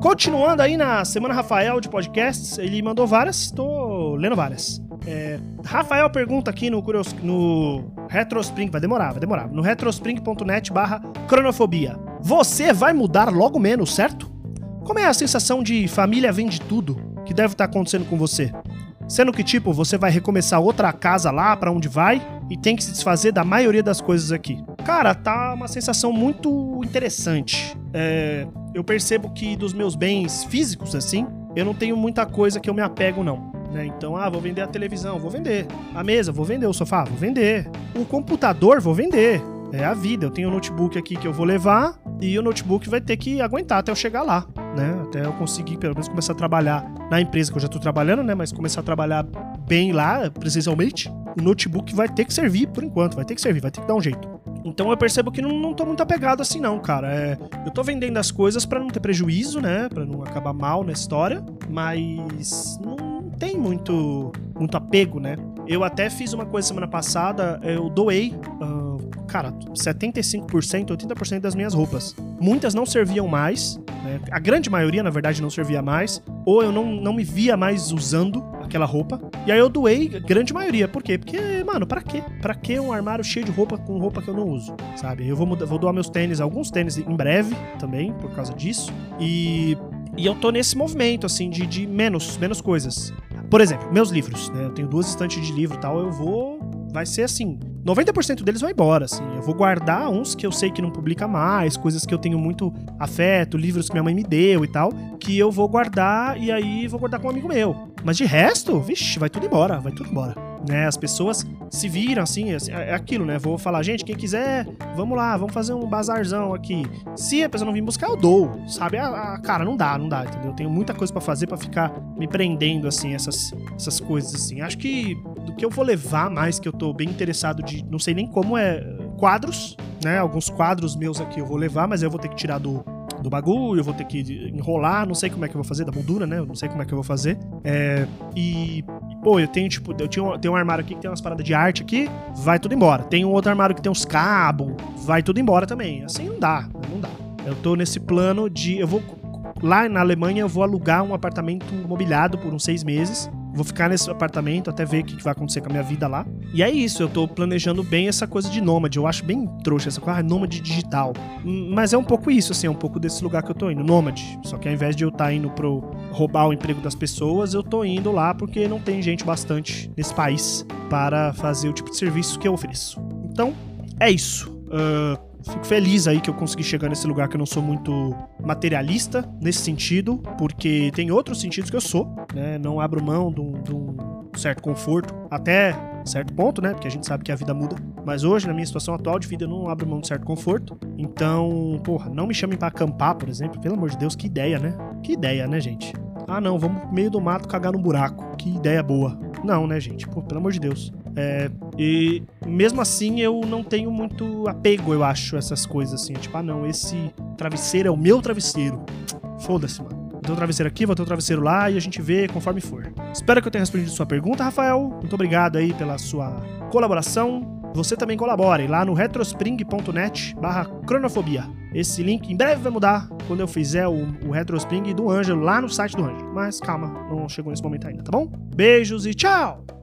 Continuando aí na Semana Rafael de podcasts, ele mandou várias, tô lendo várias. É, Rafael pergunta aqui no, Curios, no Retrospring, vai demorar, vai demorar, no retrospring.net barra cronofobia. Você vai mudar logo menos, certo? Como é a sensação de família vem de tudo que deve estar acontecendo com você? Sendo que, tipo, você vai recomeçar outra casa lá para onde vai e tem que se desfazer da maioria das coisas aqui. Cara, tá uma sensação muito interessante. É, eu percebo que dos meus bens físicos, assim, eu não tenho muita coisa que eu me apego, não. Né? Então, ah, vou vender a televisão, vou vender. A mesa, vou vender. O sofá, vou vender. O computador, vou vender. É a vida. Eu tenho um notebook aqui que eu vou levar e o notebook vai ter que aguentar até eu chegar lá, né? Até eu conseguir, pelo menos, começar a trabalhar na empresa que eu já tô trabalhando, né? Mas começar a trabalhar bem lá, presencialmente. O notebook vai ter que servir por enquanto, vai ter que servir, vai ter que dar um jeito. Então eu percebo que não, não tô muito apegado assim, não, cara. É, eu tô vendendo as coisas para não ter prejuízo, né? Pra não acabar mal na história, mas não tem muito, muito apego, né? Eu até fiz uma coisa semana passada, eu doei. Uh, cara, 75%, 80% das minhas roupas. Muitas não serviam mais, né? a grande maioria, na verdade, não servia mais, ou eu não, não me via mais usando aquela roupa. E aí eu doei grande maioria. Por quê? Porque, mano, para quê? Para que um armário cheio de roupa com roupa que eu não uso, sabe? Eu vou, vou doar meus tênis, alguns tênis em breve também, por causa disso. E, e eu tô nesse movimento, assim, de, de menos, menos coisas. Por exemplo, meus livros, né? Eu tenho duas estantes de livro e tal, eu vou. Vai ser assim. 90% deles vai embora, assim. Eu vou guardar uns que eu sei que não publica mais, coisas que eu tenho muito afeto, livros que minha mãe me deu e tal, que eu vou guardar e aí vou guardar com um amigo meu. Mas de resto, vixe, vai tudo embora, vai tudo embora né? As pessoas se viram assim, é, é aquilo, né? Vou falar, gente, quem quiser, vamos lá, vamos fazer um bazarzão aqui. Se a pessoa não vir buscar, eu dou, sabe? A, a cara, não dá, não dá, entendeu? Eu tenho muita coisa para fazer para ficar me prendendo, assim, essas, essas coisas, assim. Acho que que eu vou levar mais, que eu tô bem interessado de, não sei nem como, é quadros, né? Alguns quadros meus aqui eu vou levar, mas eu vou ter que tirar do, do bagulho, eu vou ter que enrolar, não sei como é que eu vou fazer, da moldura, né? Eu não sei como é que eu vou fazer. É, e, pô, eu tenho, tipo, eu tinha, tenho um armário aqui que tem umas paradas de arte aqui, vai tudo embora. Tem um outro armário que tem uns cabos, vai tudo embora também. Assim não dá, não dá. Eu tô nesse plano de. Eu vou. Lá na Alemanha eu vou alugar um apartamento mobiliado por uns seis meses Vou ficar nesse apartamento até ver o que vai acontecer com a minha vida lá. E é isso, eu tô planejando bem essa coisa de nômade. Eu acho bem trouxa essa coisa, ah, nômade digital. Hum, mas é um pouco isso, assim, é um pouco desse lugar que eu tô indo, nômade. Só que ao invés de eu estar tá indo pro roubar o emprego das pessoas, eu tô indo lá porque não tem gente bastante nesse país para fazer o tipo de serviço que eu ofereço. Então, é isso. Uh, Fico feliz aí que eu consegui chegar nesse lugar que eu não sou muito materialista nesse sentido, porque tem outros sentidos que eu sou, né? Não abro mão de um, de um certo conforto, até certo ponto, né? Porque a gente sabe que a vida muda. Mas hoje, na minha situação atual de vida, eu não abro mão de certo conforto. Então, porra, não me chamem para acampar, por exemplo. Pelo amor de Deus, que ideia, né? Que ideia, né, gente? Ah, não, vamos meio do mato cagar num buraco. Que ideia boa. Não, né, gente? Pô, pelo amor de Deus. É, e mesmo assim eu não tenho muito apego, eu acho, a essas coisas assim. Tipo, ah não, esse travesseiro é o meu travesseiro. Foda-se, mano. Vou ter um travesseiro aqui, vou ter um travesseiro lá e a gente vê conforme for. Espero que eu tenha respondido sua pergunta, Rafael. Muito obrigado aí pela sua colaboração. Você também colabore lá no retrospring.net barra cronofobia. Esse link em breve vai mudar quando eu fizer o, o Retrospring do Ângelo lá no site do Ângelo. Mas calma, não chegou nesse momento ainda, tá bom? Beijos e tchau!